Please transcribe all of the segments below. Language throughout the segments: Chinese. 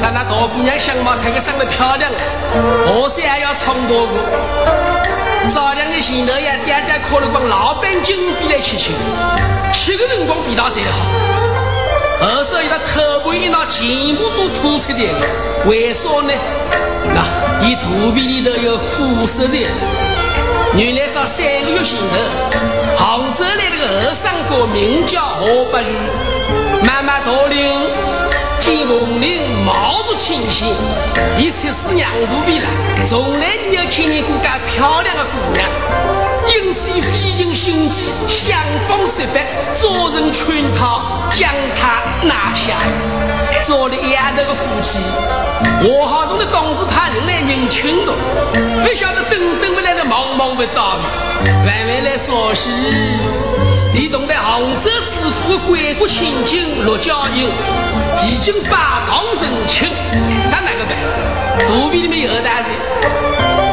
咱那大姑娘相貌特别生得漂亮了，何须还要冲多个？早两的前头呀，点点可了光老板金比来吃吃，吃个人。光比他才好。二十一，他头部一拿，全部都吐出来了。为啥呢？那伊肚皮里头有虎食在。原来在三个月前头，杭州来了个二三哥，名叫何伯玉，妈妈大领，见凤领貌如天仙，一出是娘肚皮了，从来没有看见过介漂亮的姑娘。因此，费尽心机，想方设法找人劝他，将她拿下。做了一丫头的夫妻，我好懂得当时派人来认亲的，不晓得等等不来的茫茫不到雨，慢慢来说是。你懂得杭州知府的贵国千金陆家英，已经把堂成亲，咱哪个办？肚皮里面有大子，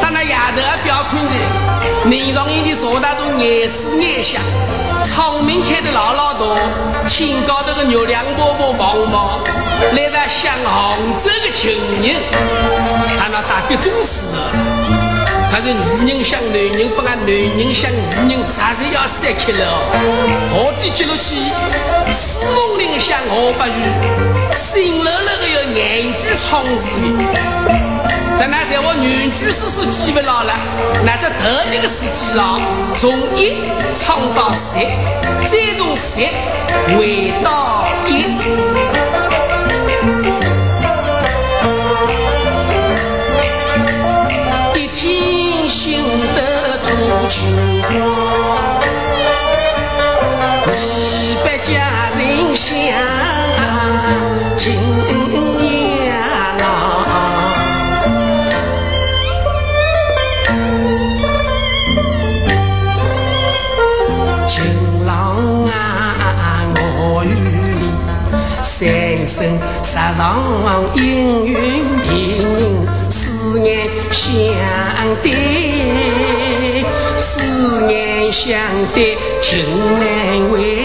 咱那丫头还不要看着。面上印的啥大都眼丝眼香，窗明开的老老大，天高头的月亮婆婆茫茫，来到向杭州的情人，咱那大各种事。可是女人想男人，不按男人想女人，咋是要散开了？我的接落去，四梦林想何不语，心冷冷的要眼珠窗子在那在我女居士是记不牢了，那这头一个世纪了，从一唱到十，再从十回到，一上阴云定，思念相对，思念相对，情难为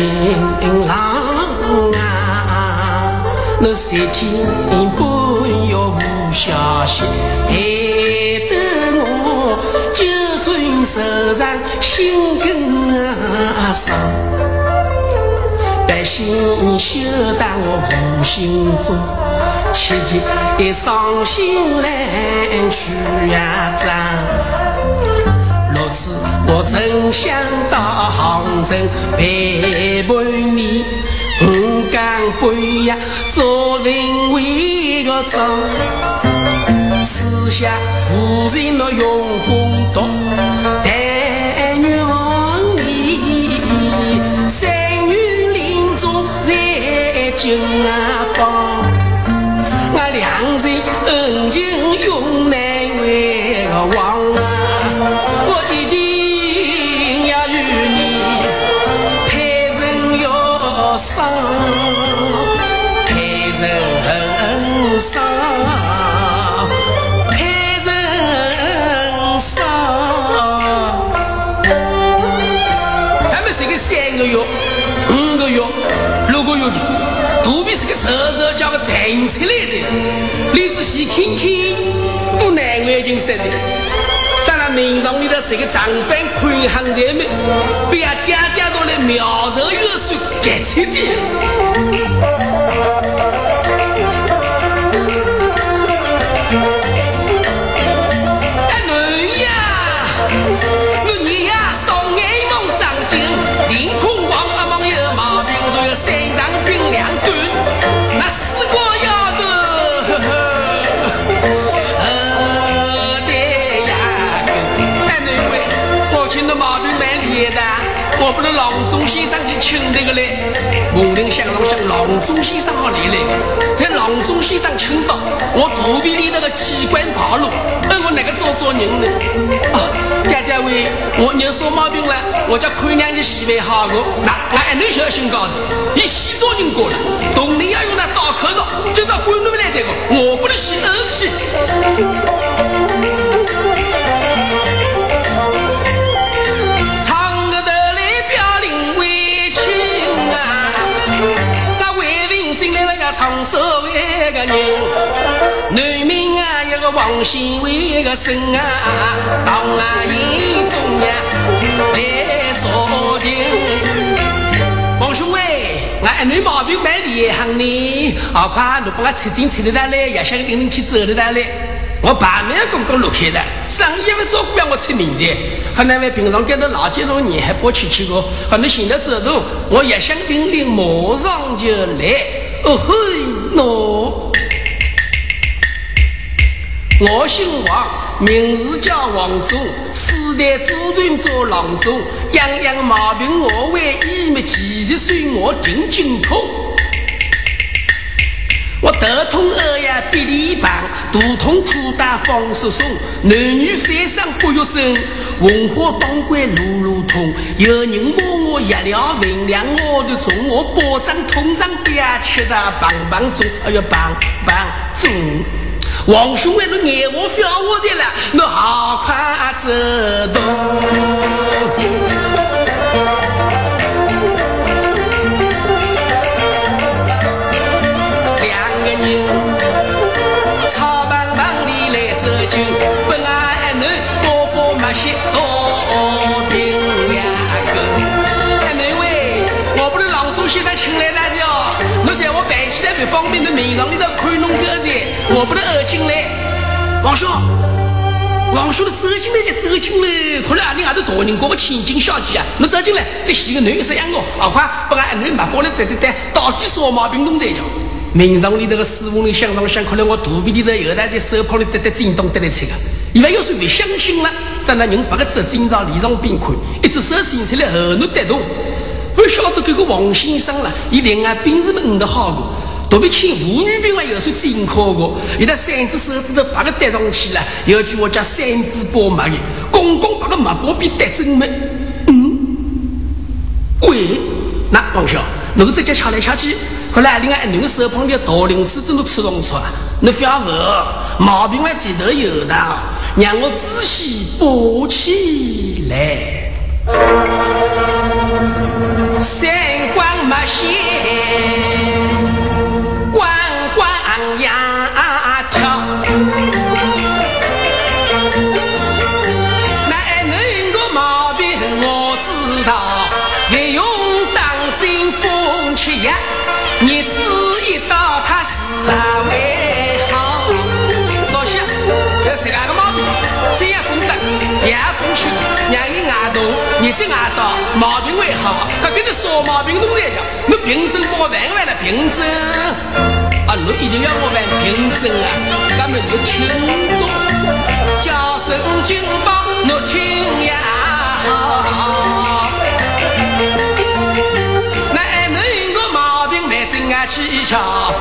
情郎啊，那三天半夜无消息，害得我就准手上心更啊伤。心休当我无心中，切切一伤心来去呀张。我真想到杭州陪伴你，我敢半夜做人为个钟，私下无人那用功读。金啊难为情死的。在那名上里头是个长板宽行在们，别点点都来苗头有水盖车子。我不能郎中先生去请那个嘞，我林想让向郎中先生好来来，在郎中先生请到，我肚皮里那个机关暴露，那我哪个做做人呢？啊，爹爹喂，我人说毛病了？我叫看娘的洗碗好个，那俺女小心高的，你洗澡人过了，一个王姓为个孙啊，当啊眼中呀来锁定。王兄哎，俺女毛病蛮厉害呢，好快你把我吃进吃的来，也想跟你去走的来。我爸妈公公落开的，生意不照顾要我出名的，和那位平常跟着老几多年还不去去过，可能现在走动，我也想领领，马上就来。哦嘿喏，我姓王，名字叫王忠，世代祖传做郎中，样样毛病我会医，么几十岁我定精通。我头痛耳呀鼻涕棒，肚痛苦大放手松，男女翻上不育症，文化当官路路通。有人摸我药料分量我的重，我保证通胀别吃的棒棒中，哎呀棒棒中。王兄为了爱我笑我的了，我好快走动。方便的名上里头看弄个子，我不能二进来。王叔，王叔的走进来就走进来，看来你还是大人过个千金小姐啊！你走进来，再洗个男色养我，好快把俺儿女买过来，对对对，到底啥毛病弄在叫？名上里头个师傅里想上想，看来我肚皮里头有在手旁里得得震动得来吃个，因为有时候不相信了，在那人把个纸巾上理上边看，一只手伸出来后脑得动，不晓得这个王先生了，一另外病人们嗯的好过。特别请妇女兵还有些紧靠过，有的三只手指头把个戴上去了，有句话叫三指包马的，公公把个马包比戴真美。嗯，喂，那王兄，侬个在家敲来敲去，后来另外那个手旁的大零子真的吃上出啊？你不要问，毛病还记得有的，让我仔细包起来。三光马线。你这牙刀毛病会好，他跟着说毛病弄在讲，我凭证我玩完了凭证啊，你一定要我玩凭证啊，咱们都听懂，叫声金宝，我听呀好。那俺那个毛病没真啊蹊跷，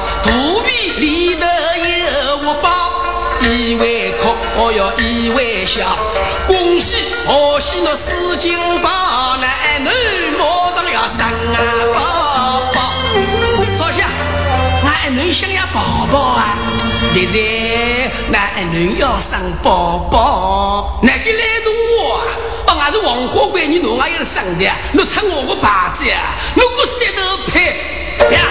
我要，一微笑，恭喜贺喜那四金宝，男女马上要生啊宝宝。少侠，俺女想要宝宝啊！现在男女要生宝宝，哪个来动我啊？哦，俺是黄花闺女，侬还要生的？侬拆我个牌子？侬个石头配呀？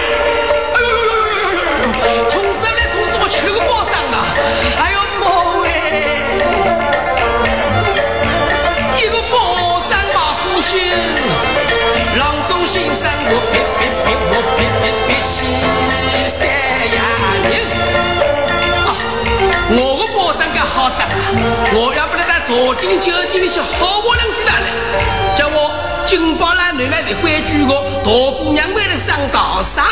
我要不得在朝廷酒店里去好我两句来了，叫我金宝兰内外的规矩个大姑娘为了上大山。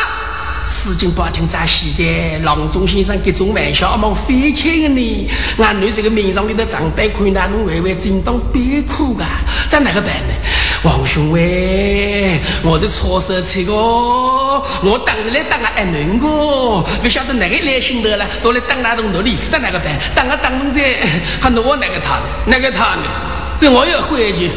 事情不听在现在，郎中先生这种玩笑，阿忙飞开的呢。俺女这个面上里的长辈看那侬微微真当别哭啊，咋哪个办呢？王兄喂，我的错手错个，我当着来当个爱人个，不晓得哪个来心头了，都来当那种奴隶，咋哪个办？当个当奴才，还拿我哪个他？哪个他呢？这我要回去。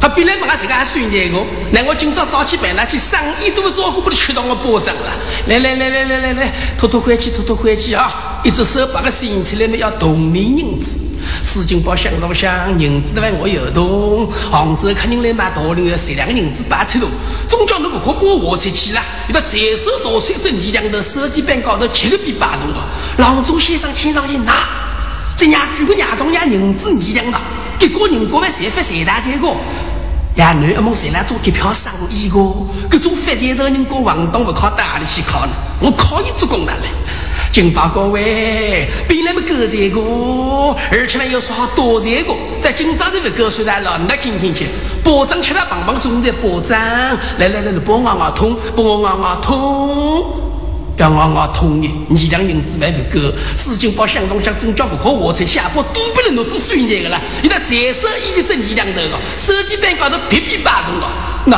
他本来嘛，俺这个还算这个，那我今朝早起办那去生意都不照顾不得，去到我保障了。来来来来来来来，拖拖回去，拖拖回去啊！一只手把个伸起来嘛，要同命银子。四金包想上想，银子的话我有动，杭州客人来买大料要十两个银子八千多，总叫那个可把我才去了。一个在手多水蒸气两头，手底板高头七个比八多啊！郎中先生听上去拿，这伢举个伢中伢银子二两的，结果人国外谁发谁大结果。呀，男一梦谁来做这票生意个？各种发财的人，跟王东不靠哪里去靠呢？我靠你做工的嘞！金报各位，别那么够这个，而且呢又说好多这个，在今朝这个够水来了，那听听去，保障吃了棒棒中的保障，来来来来，帮我熬熬通，帮我熬熬通。要我我同意，二两银子还不够，四金包相中想真叫不可，我才下坡都不能弄都算这个了。你那在手一的挣二两头个，手机板高头噼噼啪动个，那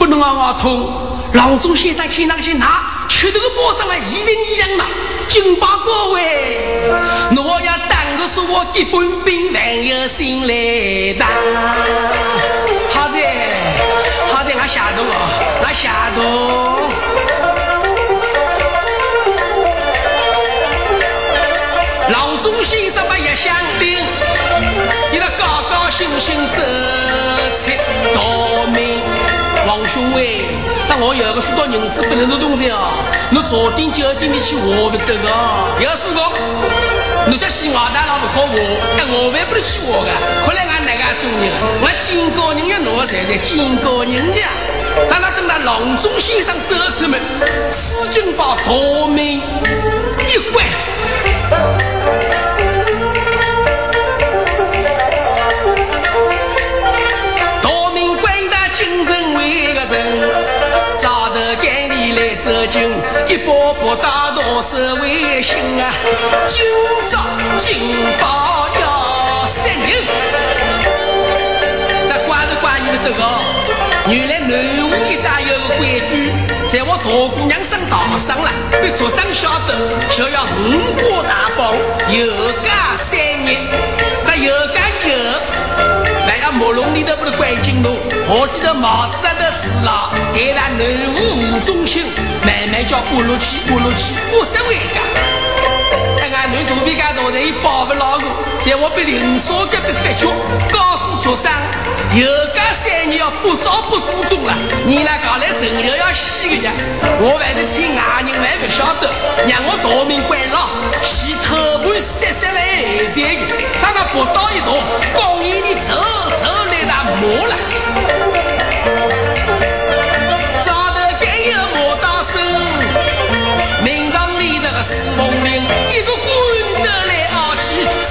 不能让我通。郎中先生看上去拿吃头个包装还一人一样呐，金包各位，我要当个说我的本兵，还有心来当。好在好在俺下动哦，俺下动。先生把一响铃，你那高高兴兴走出大门。王兄哎，这我有个许多银子不能动动哦，你早点酒店里去活不得个。要是我，你这西澳大佬不靠我，哎，我还不能去活个。看来俺那个做人，我见高人要拿财财，见高人家。咱那等那郎中先生走出门，四金把大门一关。一波波大道是危险啊！今朝金宝要杀人，这关着关一的个，原来南湖一带有个规矩，在我大姑娘生大上了，被族长晓得，就要五花大绑，有家三日，这有家在。木笼里头不是关金龙，我记得帽子上头刺了，带来南湖吴中心，慢慢叫过落去，过落去，我十回家。哎，俺南肚皮干大人也保不牢我，在我被林少隔壁发觉，告诉族长，有家三年要不早不祖宗了，你来搞来陈留要洗个家，我还是请外人还不晓得，让我大命关了，洗头盘三十万钱，长得不到一坨，公园里走走来那磨了，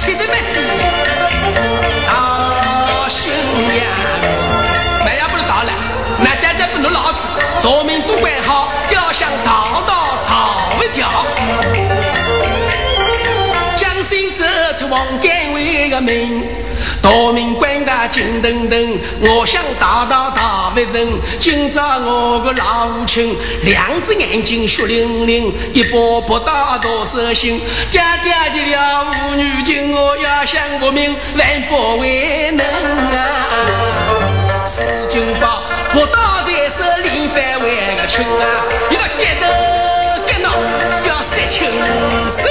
气，吃得没底，大新娘，那也不能到了，那家家不能老子，大门都关好，要想逃到逃不掉。王干为个名，大明官大金登登，我想打到大不成。今朝我个老母亲，两只眼睛血淋淋，一把不打多少心。家家急了妇女情，我要想不明，万不为能啊！四金宝不打在手，连番为个亲啊！一个街头街闹要杀亲手，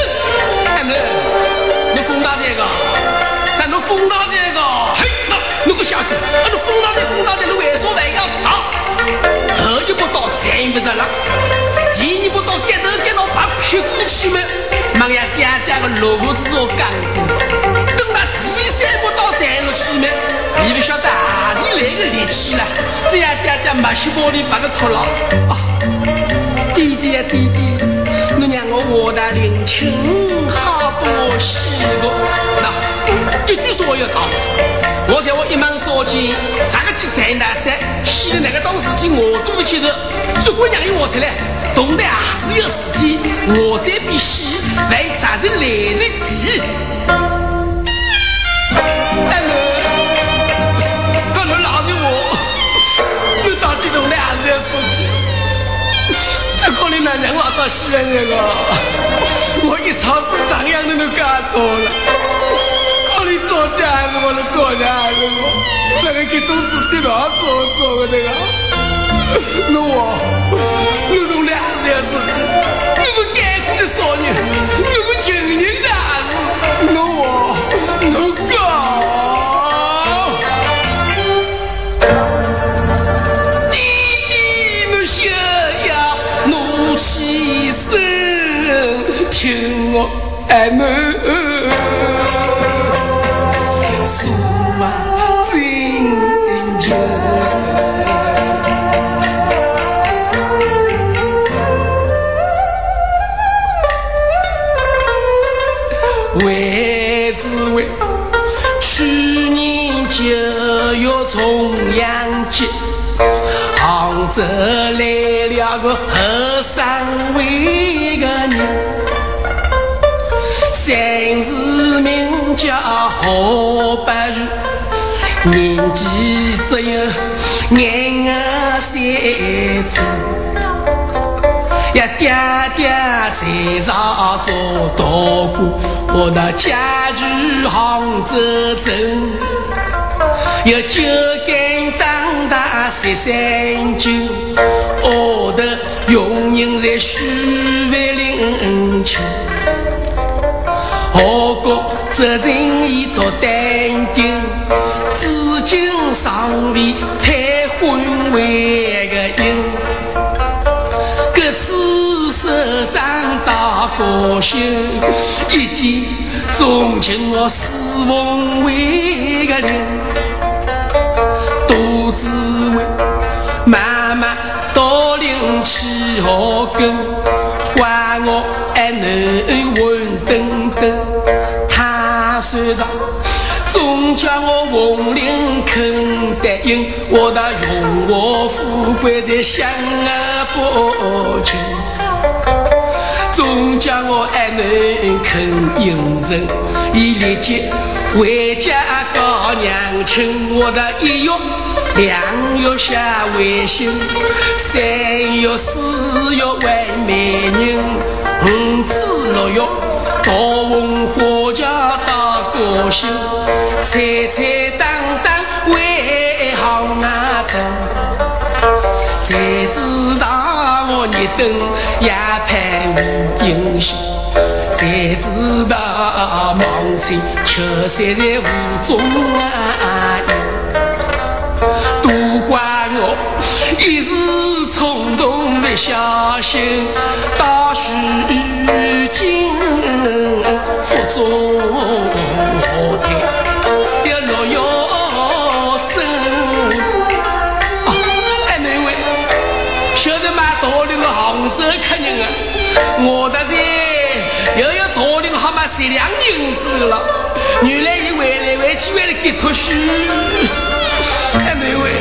爹个萝卜子哦干等那第三步到站了去嘛，你不晓得哪里来的力气了？这样爹爹家马修玻璃把个脱了啊！弟弟呀弟弟，我让我我的领情好不喜个？那一句说要讲，我在我一门说起，这个去财大山，死的那个桩事情我都不记得。如果让我出来，动的还是有事体，我这笔戏还咋是来得及？这可能那娘老早喜欢那个，我一草子张扬的都干多了。可能昨天还是我的昨天还是我，那个给做事情哪做做的那个？那我，那种两件事情，那个艰苦的少年，那个情人的儿子，那我，那个。听我爱侬，杭州来了个后生为个人。三字名叫何不如，年纪只有廿二三岁，呀爹爹在朝做大官，我那家住杭州城，有九间当大十三酒，我的佣人在许万领情。我国责任已多担定，至今尚未退婚为个因。各次首长大高兴，一见钟情我四凤为个灵。起好根，怪我还能混等他。算到，总叫我红领肯答应，我的荣华富贵在想而不尽。总叫我还能肯应承，伊立即回家告娘亲。我的一月、两月下微信，三月、四月为媒人，五子六月到文化家。高兴，彩彩当当为行啊走，才知道我日灯也盼无英雄，才知道忙前秋山在无中啊，动不小心，到如今腹中。我听要落药针啊！哎，那位晓得吗？大林的杭州客人，我的是又要大林好嘛十两银子了。原来一回来回去为了给脱须。哎，那位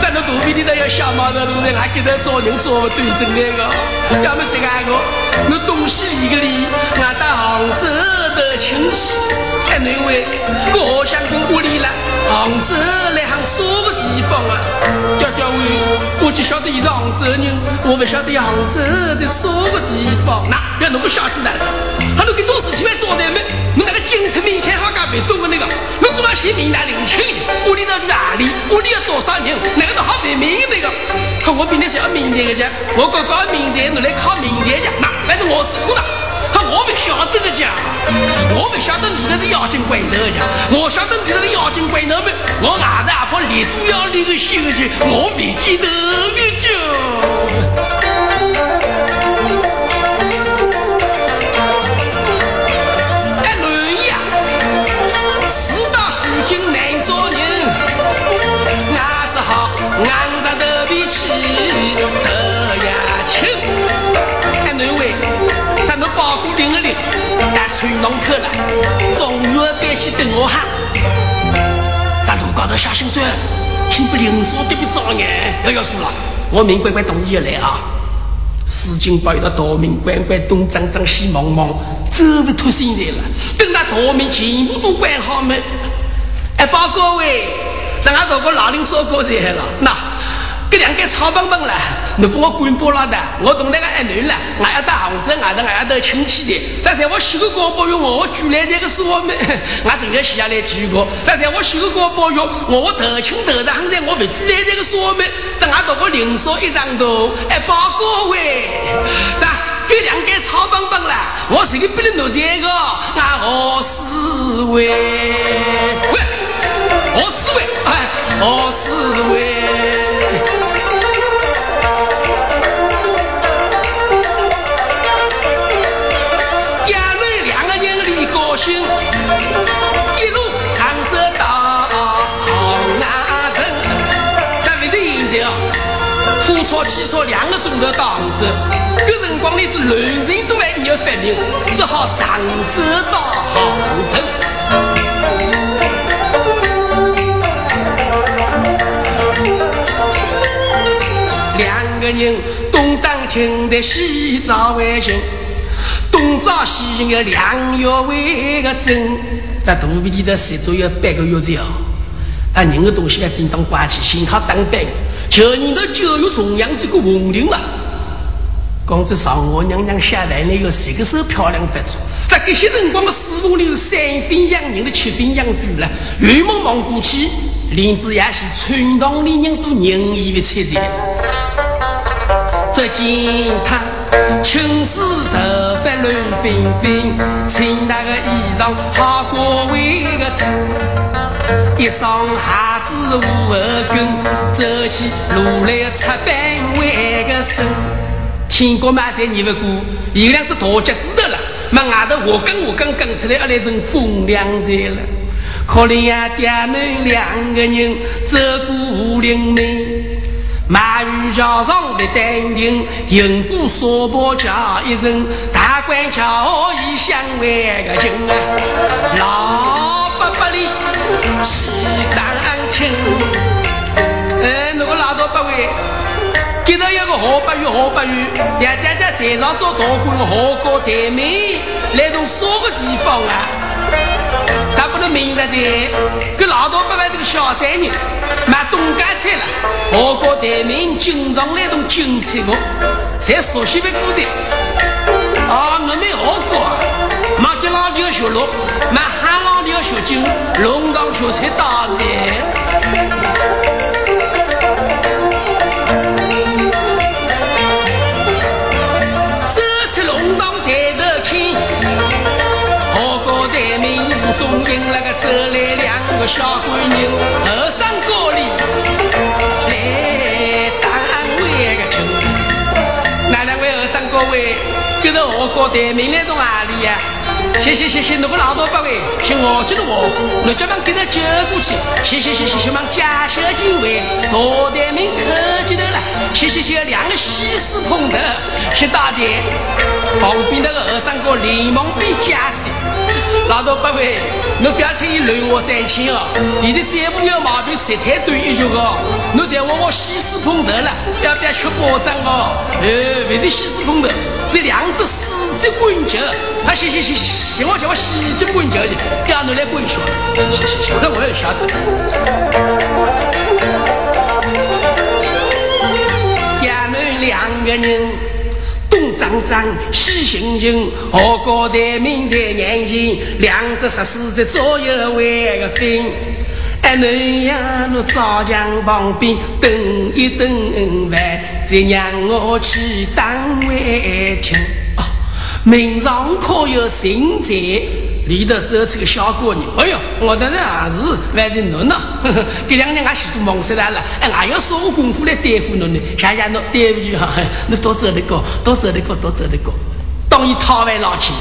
在那肚皮里头要小毛头路人，还给他找人做不对症那个，要么谁干个？那东西理个理，俺到杭州的亲戚。那位，我好想跟屋里了。杭州来杭啥个地方啊？娇娇喂，我就晓得伊是杭州人，我不晓得杭州在啥个地方。那要侬个小子呢？他都给做事情来做的没？你那个京城名开好干别多个那个，你总要先名来领情。屋里头去哪里？屋里有多少人？那个都好别名那个。看我比你是要名钱的家，我搞搞名钱，你来靠名钱家。那反正我只可能。我不晓得的讲，我不晓得你那是妖精鬼头讲，我晓得你那是妖精鬼头们，我外头阿婆立都要立个心去，我不记得个讲。大书经难做人，俺只好硬着头皮。西得呀亲。哎，哪位，咱们包谷领了领，但吹龙客来，中原别去等我哈。咱路高头下心酸，请不灵说对不着眼，要要输了，我明乖乖同意来啊。史金宝有那大明关关东张张西望望，走不脱现在了。等那大明全部都关好门，哎，报各位，咱俺大哥老林说过来了，那。这两个草棒棒了，你把我管不了的。我同那个爱男了，我要到杭州，俺的俺要到亲戚的。再说我修个高保育，我我举来这个是我们，我正要写下来举个。再说我修个高保育，我头亲头上在，我不举来这个是我们。这俺大哥零说一张图，哎，报各位，咋？这两个草棒棒了，我谁个不能弄这个？俺何思维？喂，好滋味好滋味姐妹两个人高兴一路唱着到杭城这不是现在啊火车汽车两个钟头到杭州这辰光连个路人都还没有发明只好唱着到杭城个人东当厅的西找为亲，东找西的两月为个真，在肚皮里头塞足有半个月子哦。啊，人的东西要正当关起，幸好当班。就你的教育重阳这个红领了，刚才上我娘娘下来那个谁个手漂亮发出？在这些辰光的四凤里三分养人的七分养猪了，雨蒙蒙过去，林子也是村堂里人都人意的车子。只见他青丝头发乱纷纷，穿那个衣裳好过为个衬。一双鞋子无后跟，走起路来出板弯个身。天高嘛才念不过，有两只大脚趾头了，嘛外头我跟我刚刚出来，阿来成风凉在了。可怜呀，爹娘两个人走过林门，马玉桥上的丹亭，迎过沙坡桥一阵，大官桥已相为个近啊，老伯伯哩。西当听，哎，那个老多八位，给到一个河北语，河北语，也家家在上做大官，河高台面，来从啥个地方啊？咱不能明着这，给老多八位这个小三人买东家菜了，河高台面经常来弄金菜我，才熟悉不过的。啊，我没学过，马给老条小龙，买。要学酒，龙岗小菜大菜。个小闺人，后生高里来当位个亲。那两位后生各位，跟着好高台面来从哪里呀？谢谢谢谢，那个老多八位，谢我记得我，我叫忙给他接过去。谢谢谢谢谢，忙家小几位，大台面客气的了。谢谢谢两个西施捧的，谢大姐。旁边那个和尚哥连忙比家事，老多八位，你不要听伊乱话三千哦。现在再不有毛病，舌苔短一句哦。你再问我西施捧头了，要不要吃包装哦？呃，不是西施捧头，这两只四只滚球。啊，行行行，行我行我洗脚滚脚去，叫你来滚说。行行行，我也晓得。爹娘两个人张张西行行，何高台面在眼前，两只石狮在左右为个分。哎，你呀，你灶墙旁边等一等饭，再让我去当外听。门上可有新菜，里头走出个小姑娘。哎呦，我的儿子，反正侬呢，这两年俺许多忙死来了，哎，俺要啥功夫来对付侬呢？谢谢侬，对不起哈，侬多走得过，多走得过，多走得过。当你讨完老钱，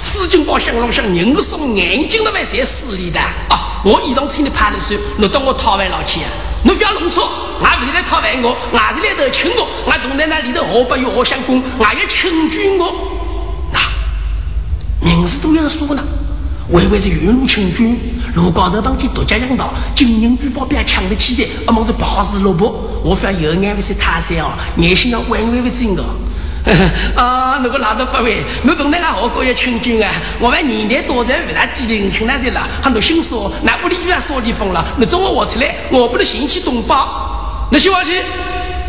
四金包香龙香，人送眼睛都还在死里的啊！我衣裳穿的怕的酸，侬当我讨完老钱啊？侬不要弄错。俺不是来讨饭我，俺是来头请我，俺同在那里头何不与我相公，俺要请君我。那名字都要说呢，为为是云路请君，路高头帮起独家养道，金银珠宝别抢得起噻，阿忙着暴死萝卜，我非要有眼为是他噻哦，眼心要弯弯为真的。啊，那个老头八位，你懂那个何个要请君啊？我们年代多在为他机灵，听那在了，很多心说，那屋里居然少地方了，你中午我出来，我不能嫌弃东北。那希望去，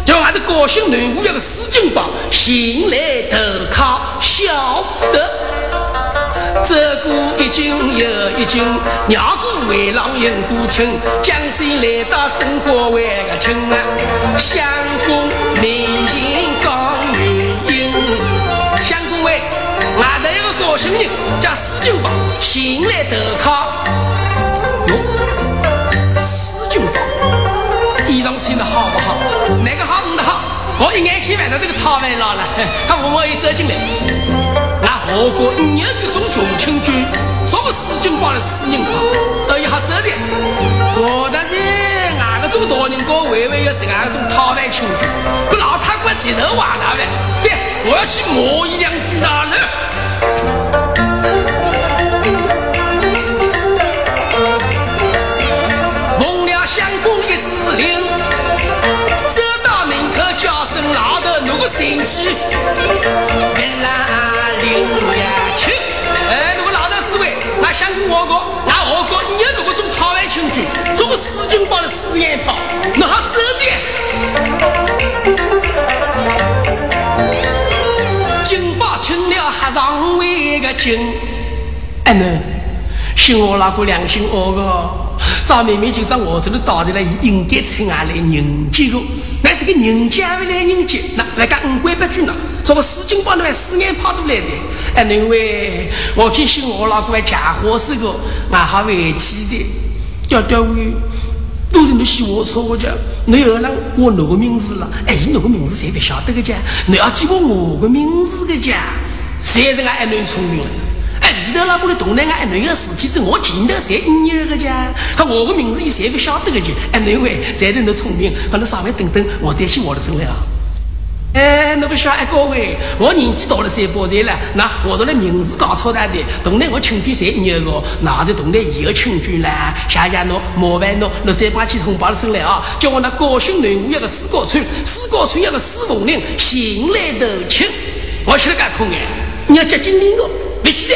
叫俺的高兴南屋要个四金包，新来投靠晓得。这过一斤又一斤，绕过围廊迎过春，江西来到中国湾个村啊，相公面前讲原因。相公喂，外头有个高兴人叫史金宝，新来投靠。哟，史金宝，衣裳穿得好不好？哪个好，哪个好？我一眼看完了这个套饭佬了，他默默一走进来。我国五个种穷亲军，这个四金花的死人跑，都一下走的。我但是俺个种大人哥，微微要是俺个种讨饭亲军，这老太官接头话大呗。对，我要去骂一两句大了。老头，那个神气，原来。林亚青，哎，那个老大滋味，那相公我国，那我国你那个种讨饭清军，做个四金包的四眼炮，那好走的。金宝听了还上位个金，哎侬，信我那个良心恶个，赵妹妹就在我这里倒的了，应该请俺来迎接个，那个人家来人接，那来个五官不均呢。这个四金包那四眼跑都来着，哎，因为我去信我老公还假货是个，俺还委屈的，叫调位，都是你喜我错我讲，你又让我那个名字了，哎，那个名字谁不晓得个讲，你要记我我个名字个讲，谁是俺爱能聪明了？哎，里头那个的东南俺能有事情，这我见到谁你个讲，他我个名字你谁不晓得个讲，哎，因为谁都能聪明，可能稍微等等，我再去我的身了。哎，那个小爱各位，我年纪大了三八岁了，那我都来名字搞错了噻。东南我亲眷谁你个，那在东南也有亲眷啦。谢谢侬，麻烦侬，侬再帮起通报了声来啊！叫我那高兴南屋一个四高村，四高村一个四凤岭，新来投亲。我去了干空哎，你要接近你个，别去的。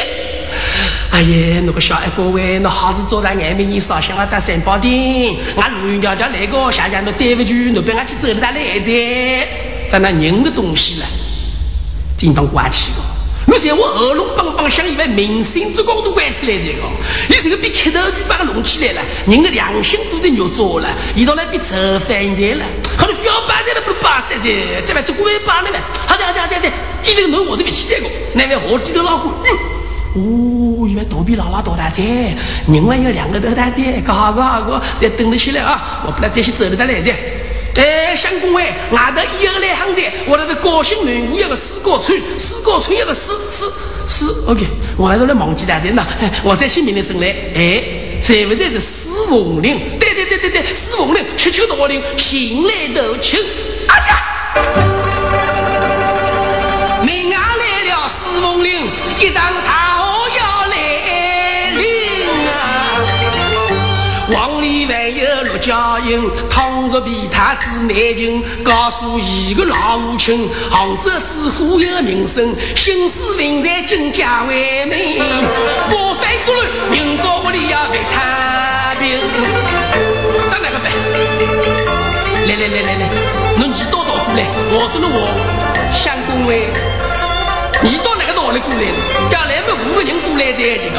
哎呀，那个小爱各位，那好事做在外面，你少想了打三宝店。俺陆云家家来个，谢谢侬对不住，侬别俺去走了他来着。但那人的东西呢，经常关起个。你在我喉咙梆梆响，以为明星之光都关出来这个。你这个比磕头就把它弄起来了，人的良心都得肉做了，一到来比吃饭在了，好多小白菜都不能巴塞在，这边做官巴的呗。好家好家好家，一定能我这边起这个，那边我低头老官。哦，原来肚皮老老大大在，另外有两个大大在，个好个好个，再等着起来啊！我不能再去走了的来着。哎，相公哎，外头一个来行在，我那个高兴南湖一个四高村，四高村一个四四四，OK，我来都来忘记大人了，我再去名了声来，哎，在不在是四凤岭？对对对对对，四凤岭，七七多岭，新来头亲，家营。着皮太子南京，告诉一个老母亲，杭州知府有名声，心思明在金家为民，过饭做乱，人家屋里要不太平。咋那个办？来来来来来，侬一刀刀过来，我做了我相公喂，一刀哪个刀来过来？要来么五个人都来在这个。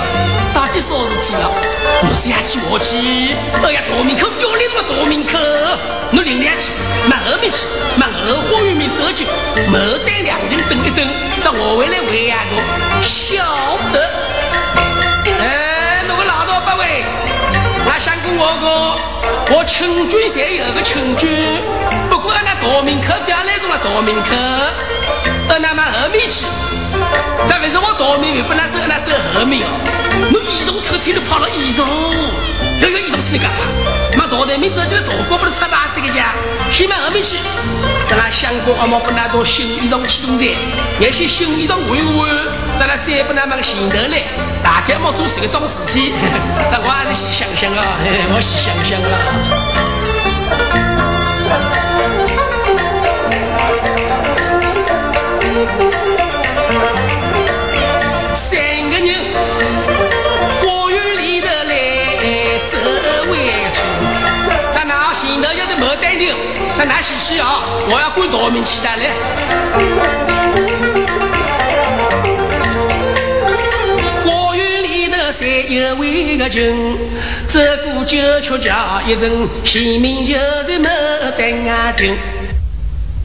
到底啥事体了？我这样去我去，哎呀，大门口 fjording 了大门口，我领两去，往后面去，往后花园面走进，牡丹两人等一等，再我回来喂俺个，晓得？哎，那个老道八位，俺相公我个，我亲军才有个亲军，不过俺那大门口 fjording 了大门口，到那么后面去。这不是我大妹妹不能走，那走后面哦。侬衣裳偷穿的跑了衣裳，要要衣裳是你干嘛？妈大妹妹走进来大哥不能穿袜子个家，先往后面去。咱俩相公阿妈不拿到新衣裳去动噻，那些新衣裳换一换，咱俩再不拿往前头来，大概嘛做是个桩事体。这我还是先想想啊，我先想想啊。洗洗啊，我要管大名起来了。花园里头三有围个城，走过九曲桥一声，前面就是牡丹啊丁。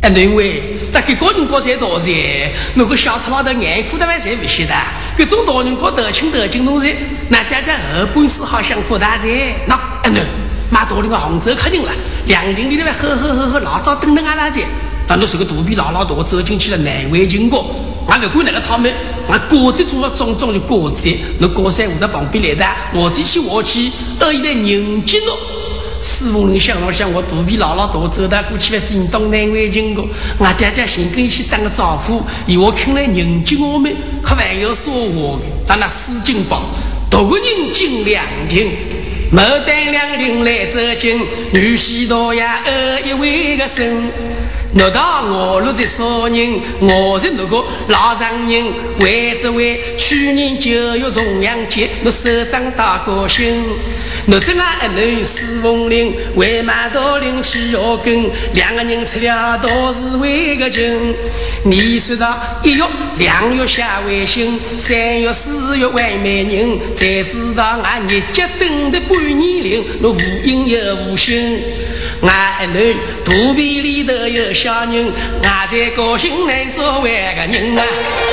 哎，认为这给个人过才大噻，那个小吃老头爱苦的饭才不晓得。各种大人过得亲得近东西，那大家二本事好享福大财。那哎喏，买多那个杭州客人了，两厅里头喝喝喝喝，老早等等俺那噻。当都是个肚皮老老大，走进去了难为情过。俺不管哪个他们，俺果子做了种种的果子，那高山我在旁边来的，我这去我去，二一来宁静了。四凤林想了想，我肚皮老老大，走到过去了，惊动难为情个。我爹爹先跟一起打个招呼，以我看来人敬我们，可还要说话的。咱那四金宝，独个人进凉亭，牡丹两亭来走进，女婿多呀，二一位个身。我到我路在少人，我是那个老丈人，为这为去年九月重阳节，我手掌大高兴。我这俺一男四凤林，为马道领起腰根，两个人出了道是为个情。你说到一月、两月下微信，三月、四月为媒人，才知道俺日脚等的半年龄，我无音又无讯。俺一男肚皮里头有小人，俺在高兴能做万个人啊！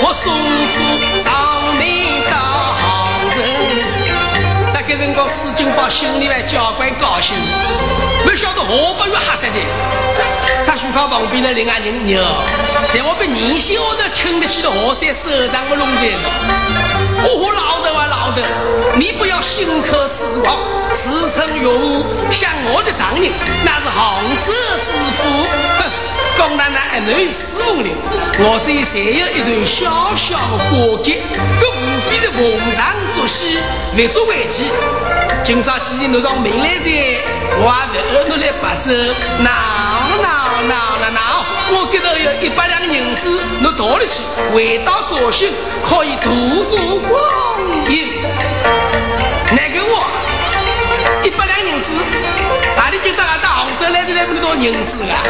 我送夫上门到杭州，这个辰光史金宝心里还交关高兴，不晓得何不月吓死的。他书房旁边的另外人牛，在我们年薪下头撑得起的河山手上不弄在的。我老头啊老头，你不要信口雌黄，自称岳父像我的丈人，那是杭州之父。哼，公奶奶还能四五年，我这才有一段小小的过节，这无非是逢场作戏，为做为奇。今朝既然侬上门来在，我还不讹侬来白走，闹闹闹闹闹！我给头有一百两银子，侬到里去，回到高兴，可以度过光阴。那个我一百两银子，哪里今朝俺到杭州来的来不那多银子啊？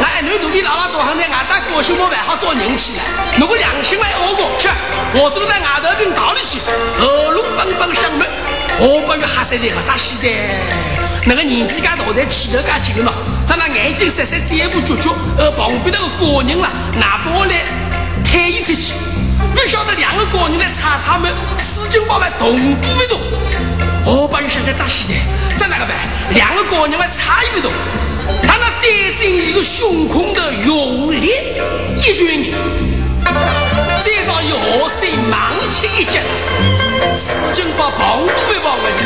那俺女肚皮老老大，还在俺到高兴我还好找人去了。如果良心还恶过，去，我走到外头边道里去，后路帮帮相门，我不要吓死人了，咋死的？那个年纪介大，在气头介紧了？咱那眼睛闪闪，嘴巴撅撅，而旁边那个高人啦，拿把来推一出去，没晓得两个高人来擦擦门，四金八万同步不动。我把你想想咋死的？在哪个办？两个高人还差一不动，他那对准一个胸口的用力一拳，再找一河水猛起一脚，四金八碰都没碰过去。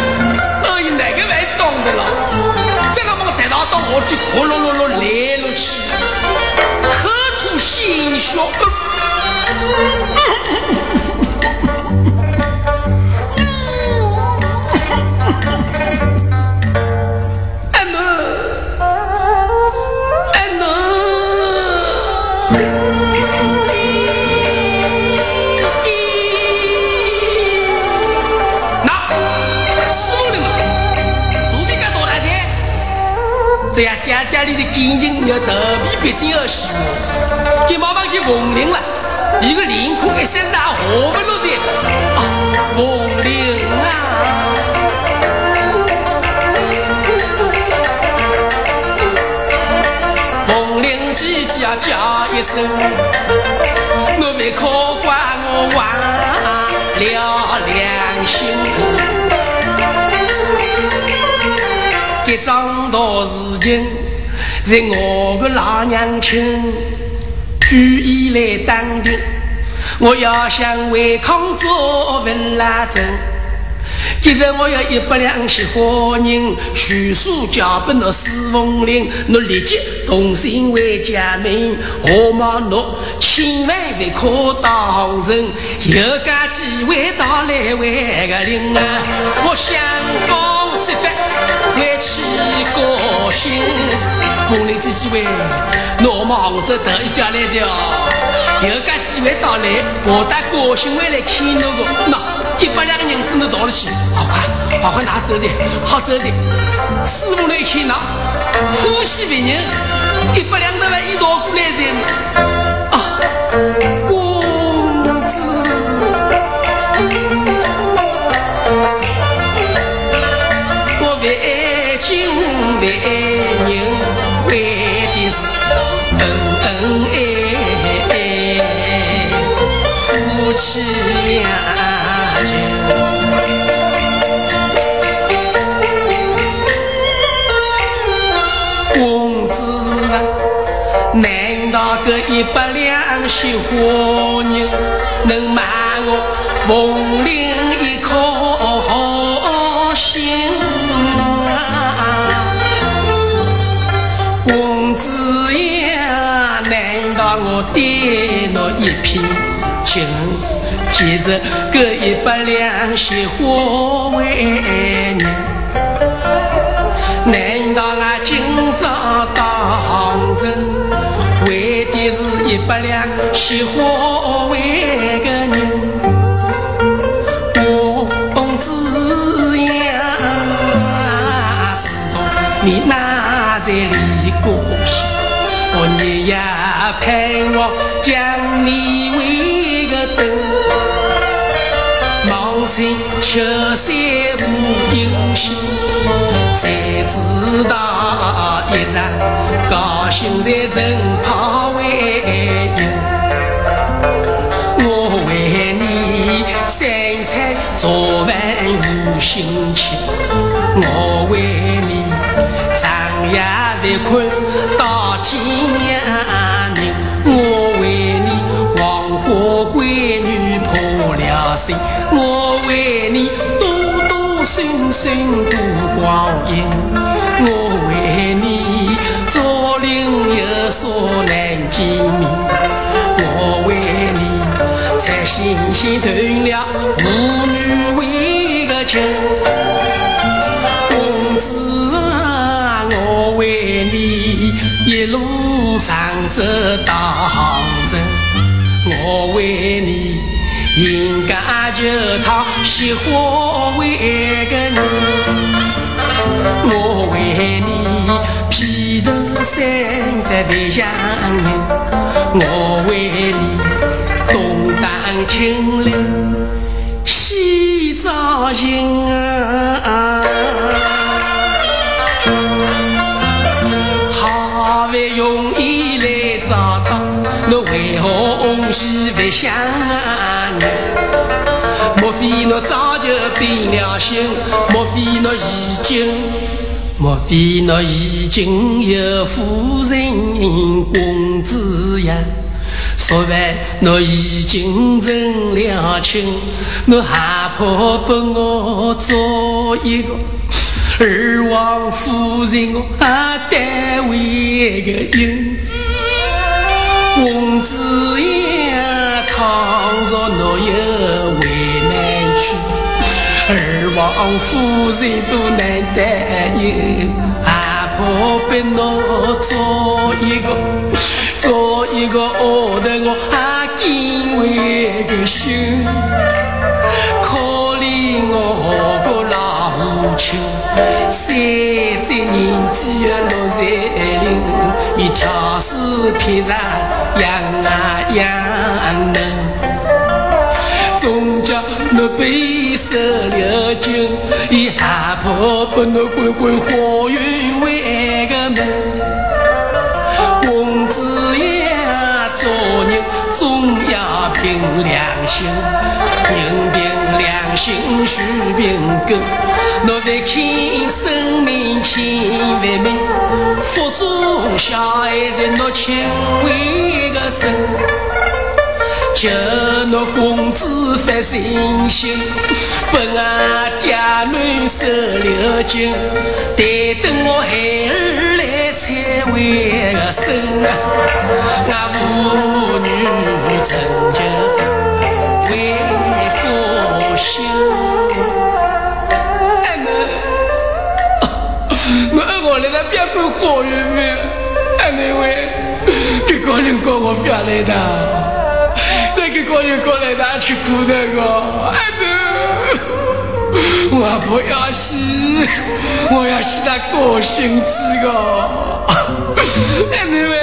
哎呀，哪个还懂的了？到我的咕噜噜噜来了去，口吐鲜血。这样爹爹里的感情要特别别要细哦，给毛房去红领了，一个连裤一身上何不落在啊？红领啊！红领姐姐叫一声，我没可怪我忘了良心。一桩大事情，在我的老娘亲，举意来当庭。我要想违抗做文拉镇。今日我要一百两喜花人，叙述交给那史凤林，侬立即动身回家门，我望侬千万别可当真，有个机会到来为个灵啊！我想方设法回去高兴，凤林几几位，侬忙着头一发来着，有个机会到来，我带高兴回来看侬个那。一百两银子能到了去，好快，好快拿走的，好走的。师傅来看那欢喜别人，一百两的万一道过来着。为人为的是恩恩爱爱，夫妻俩。这一百两雪花银，能买我凤林一颗侬一片情？接着这一百两雪花为你，难道俺今朝当真？为的是一百两雪花为个人，公子呀，自从你那盼望将你为个等，望见秋山无影星，才知道一场高兴在人旁为迎。我为你三餐早晚有心情，我为你长夜不困到天明，心，我为你多多顺顺度光阴，我为你左邻右舍难见面，我为你才心心断了。父女为个情，公子啊，我为你一路长走到杭州，我为你人家就趟雪花为个人，我为你。披头散发不像人，我为你东荡青岭西找情啊！非我早就变了心？莫非我已经？莫非那已经有夫人公子呀？说完，我已经成了亲，我还怕把我做一个二王夫人？我还单为个人，公子呀，倘若我有王夫人都难担忧，还怕被侬做一个，做一个丫头，我还敬畏个心。可怜我个老母亲，三岁年纪六岁龄，一条丝披上养啊养嫩，总叫我背受了惊，也害怕把我滚滚花园为个门。公子呀，做人总要凭良心，人凭良心须凭根。我在看生命千万命，腹中小孩在我亲喂个身。就那公子发心心，本俺爹娘受了惊，待等我孩儿来才为个生啊！俺父女成就为个心。俺们，我我来那边过花园没？俺们为给高人过我下来的。再给高人过来拿去苦的我，哎不，我不要死，我要死在高兴之个，哎你们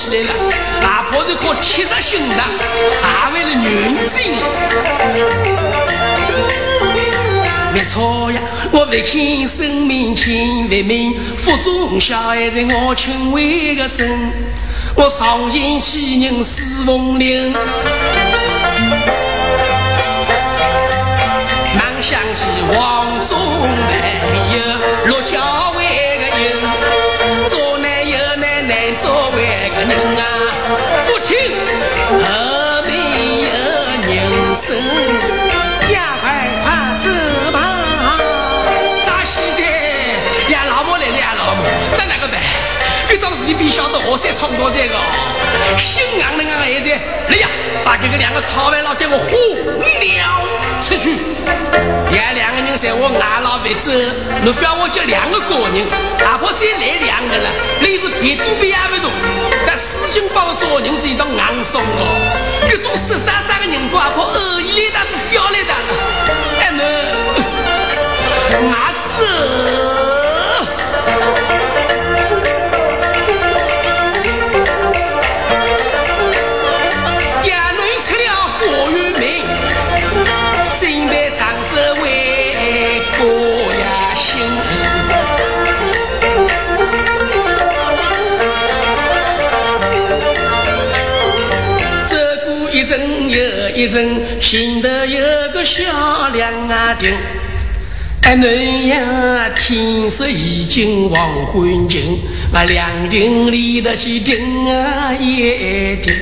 起来了，还不是靠。铁石心肠，还为了女子。没错呀，我为亲生命亲为命，腹中小孩在我亲为个生，我上前去人死亡灵，我才闯到这个。心硬的硬孩子，来呀，把这个两个讨饭佬给我轰了出去！呀，两个人在我外老别走，你非要我叫两个高人，哪怕再来两个了，你是别多别也不多。使劲把我做人，这道硬送哦！各种实渣渣的人，瓜怕恶意来的是小来的，哎侬，俺走。一阵心头有个小亮啊丁，哎恁呀，天色已经黄昏近，我凉亭里头去听啊一听。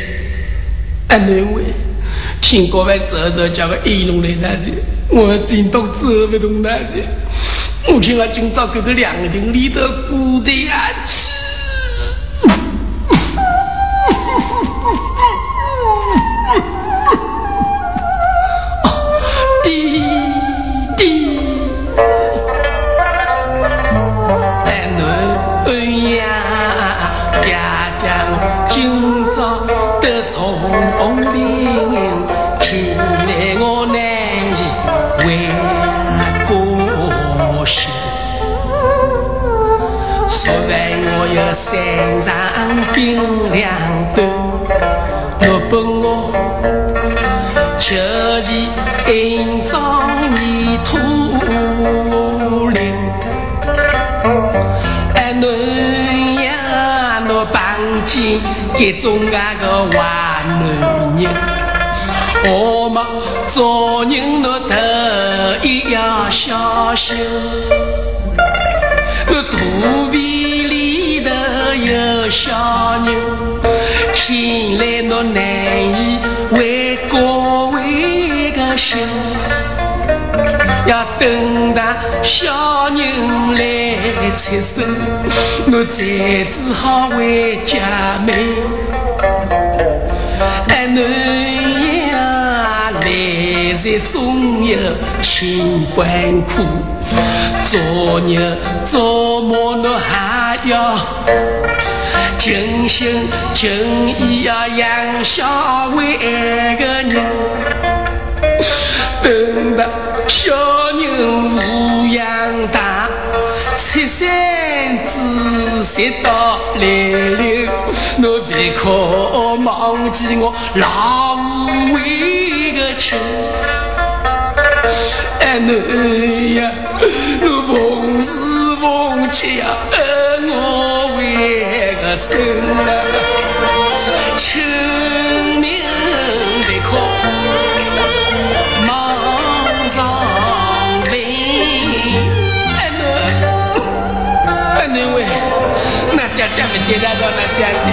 哎恁喂，听过来走走，叫个一路来那子，我真都走不动那子。我听我今朝这个凉亭里头孤单啊。一种那个坏男人，我们做人那头一样小心，那肚皮里头有小人，看来那难以为各位个心。要等到小人来出手，我才只好回家门。哎，恁呀来日总有千般苦，做牛做马，侬还要尽心尽意呀养小为个人，等到小人抚养大，出生子息到来临，侬别可忘记我老五为个亲。哎，侬呀，侬逢时逢节恩我为个生啊，爹爹没爹爹叫那爹爹，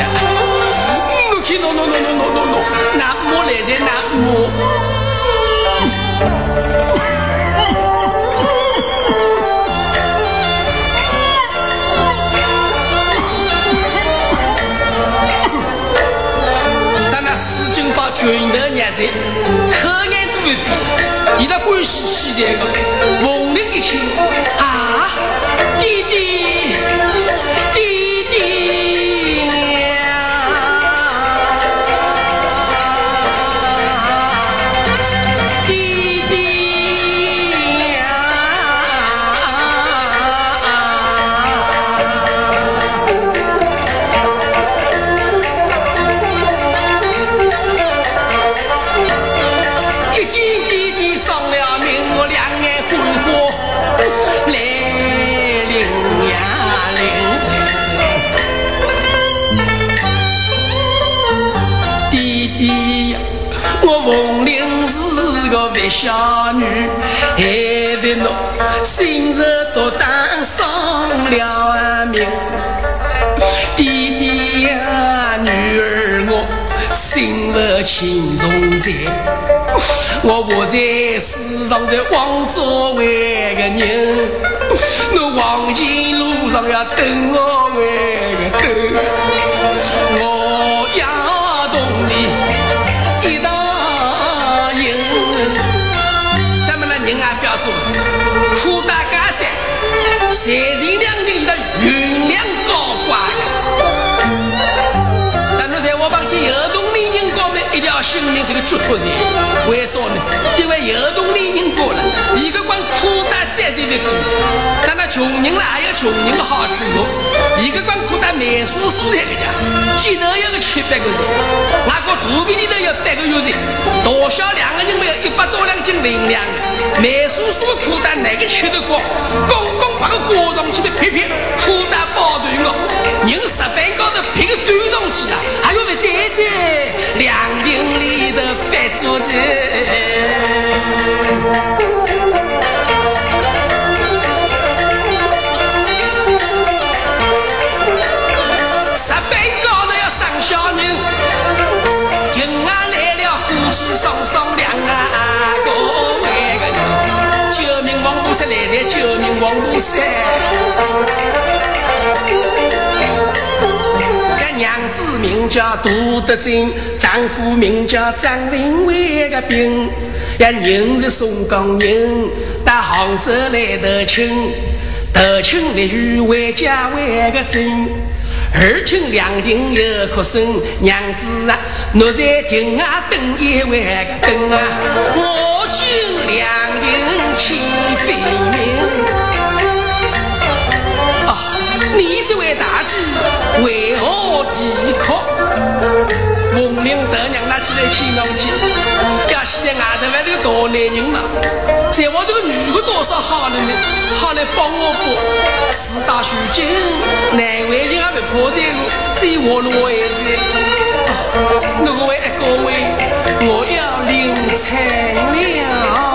我去弄弄弄弄弄弄弄，那我来在那我。群头热菜，口眼都会比，伊拉关系起在个，凤鸣一听啊，弟弟。小女害得侬心事都当丧了命，弟弟呀，女儿我心不轻重在，我活在世上在枉作为个人，侬黄金路上要等我为个等，我要同你。苦们一条性命是个绝托人，为啥呢？因为有动力人过了，一个管苦大再善的过。咱那穷人啦，也有穷人的好处哟。一个管苦大美术素材的家，街头有个七百个人，外国肚皮里头有八个月人，大小两个人没有一百多两斤分量的。卖叔叔的裤裆哪个吃得光？刚刚把个挂上去的皮皮裤裆包断了，人石板高头劈个断上去了，还要被待在凉亭里头翻桌子。石板高头要上小人，今晚来了夫妻双双两啊个。王菩萨来在救命，王菩萨。子名叫杜德珍，丈夫名叫张文伟个兵。呀，人是宋江人，到杭州来投亲，投亲立于为家为个真。二亲两庭有哭声，娘子啊，我在庭外等一位个等啊，我敬两。起飞名啊！你这位大姐为？红领头娘拿起来牵上去，要现在外头外头大男人嘛，在我这个女的多少好了呢？好来帮我不？四大须金，难为情还没破这个，最活了我儿子。那个位各位，我要领彩了。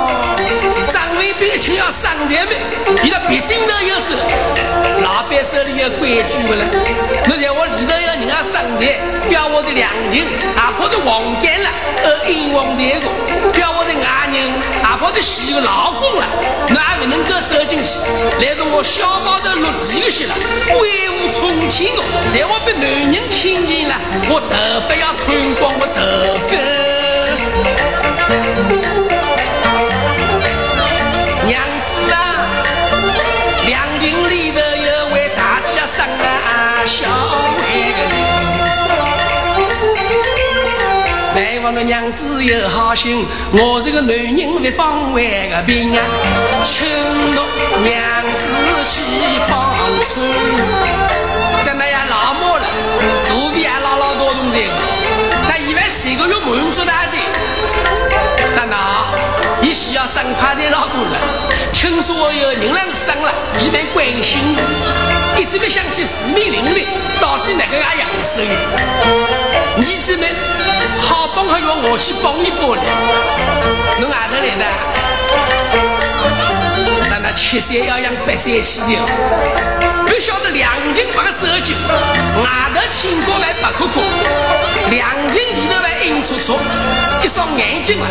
上台面，伊拉别镜头要走，老板手里有规矩的了。侬在我里头要人家上台，表我是良亭，哪怕是王干了，呃，英王这个，表我是外人，哪怕是洗个老公了，侬还不能够走进去。来到我小包头落地个去了，威武冲天哦，在我被男人听见了，我头发要脱光我头发。亭里头有位大学生啊小为个难忘的娘子有好心，我是个男人为方为个病啊，请诺娘子去帮衬。在那样老母了，肚皮还老老多动着，在以为这个月满足大家，在哪？你需要生快点老公了，听说有人来生了，你们关心，一直没想起四面邻里到底哪个样样子的，你这么。好帮好要我去帮一帮的，侬哪头来的？咱那七岁要养八岁起就，不晓得两斤八个折旧，外头听过来白哭哭，两斤里头还硬戳戳，一双眼睛啊，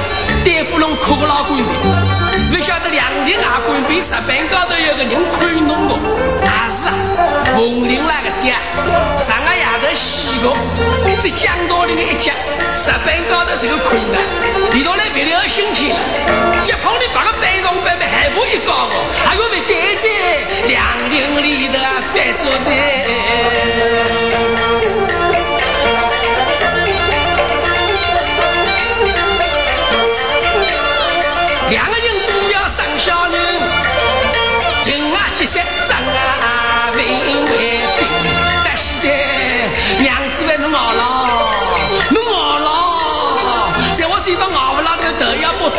戴富龙可个老干脆，不晓得两斤外观比石板高头有个人看侬个，还是啊，红领那个爹，上个夜头洗过，在讲道里面一讲。石板高头是个困难，遇到来别了心情了。结碰的八个背上背背害怕一高个，还要被带在两厅里头翻桌子。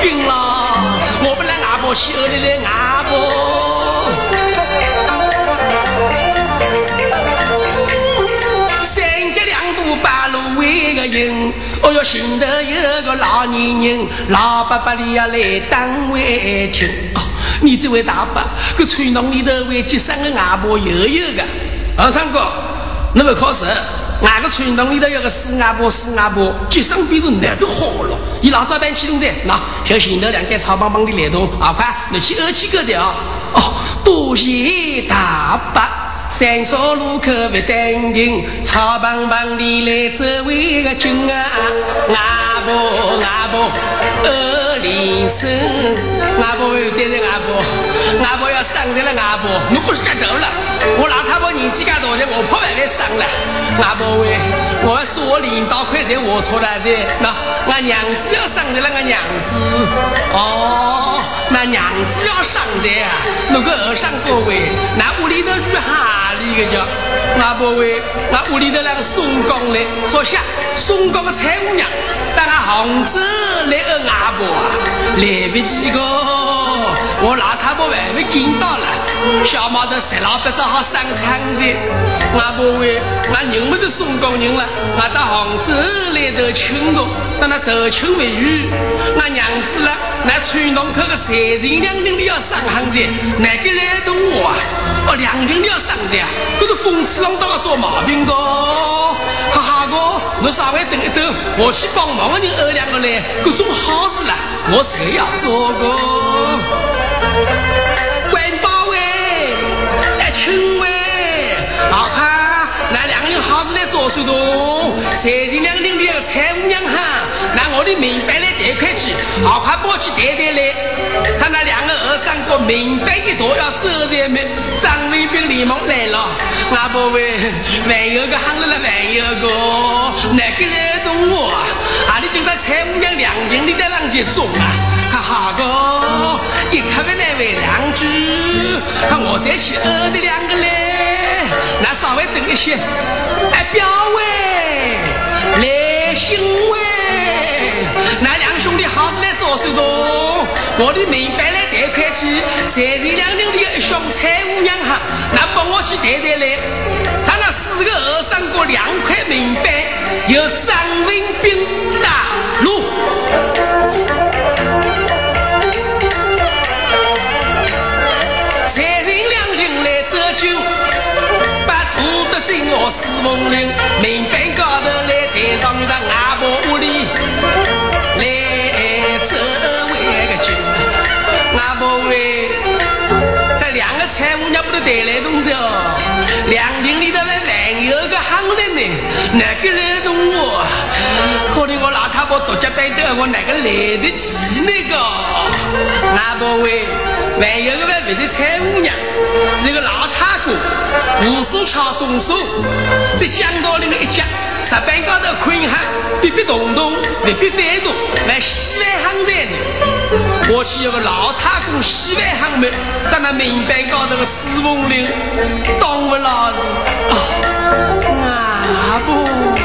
病了，我不来阿婆修的来阿婆。三节两度半路为个人，哦哟，心头有个老年人，老伯伯你要来当外听。哦，你这位大伯，个村弄里头为接生的阿婆又有个。二三哥，那么考试？俺个村洞里头有个四阿婆，四阿婆，接生比是哪个好了？伊老早办启动站，那像前头两间草帮帮的来动，啊快，你去二七个的啊！哦，多谢大伯，三岔路口不淡定，草帮帮的来走为个亲啊！阿婆阿婆二连生，阿婆对着阿婆，阿婆要生在了阿婆，我不是干头了。我老太婆年纪介大了，我怕万万伤了。阿婆喂，我要说我领导快才我错了噻。那俺娘子要生的那个娘子，哦，那娘子要生的啊，那个二上各位，那屋里头住哈里个叫？阿婆喂，那屋里头那个宋公嘞，说下宋公的财务娘，带俺杭州来恩阿婆啊，来不及个，我老太婆还没见到了。小毛头石老板只好上场子，阿婆喂，俺人没得送工人了，我到杭州来头请我，在那头请未雨，俺娘子了，那村东口个三斤两斤的要上行子，哪个来动我啊？哦，两斤的要上子啊？这是风吹浪到做毛病个，哥，侬稍微等一等，我去帮忙的人二两个来，各种好事啦，我全要做个。官保卫，哎，清卫，啊哈，那两个人好事来做手多，三斤两斤不要掺五两哈，那我的民办来贷款去，啊哈，包去得得来。咱那两个二三个名牌一坨要走在没，张卫兵连忙来了。阿婆喂，还有个喊了了，还有个哪个来动我？啊，你今朝财务娘两斤你在啷去种啊？哈哈个，一看不那位两句，看我再去二的两个嘞，那稍微等一些。哎表喂，来信喂，好子来做手动，我的明白来贷款去，三斤两两的一箱财务娘哈，那帮我去贷贷来，咱那四个二三个两块明白，由张文斌打路，三斤两斤来折旧。进我四凤岭，明白高头来台上的阿婆屋里两厅里头还还有个行呢，哪个来动我？可怜我老太婆独家摆的，我哪个来得及那个？那不会，还有个还不是财务娘，是个老太公。武松掐松手，在江道里面一家，石板高头困下，逼逼动动，别别翻动，来洗碗行在呢。我去有个老太公洗碗行门，在那门板高头个四凤岭，当我老子啊，啊不。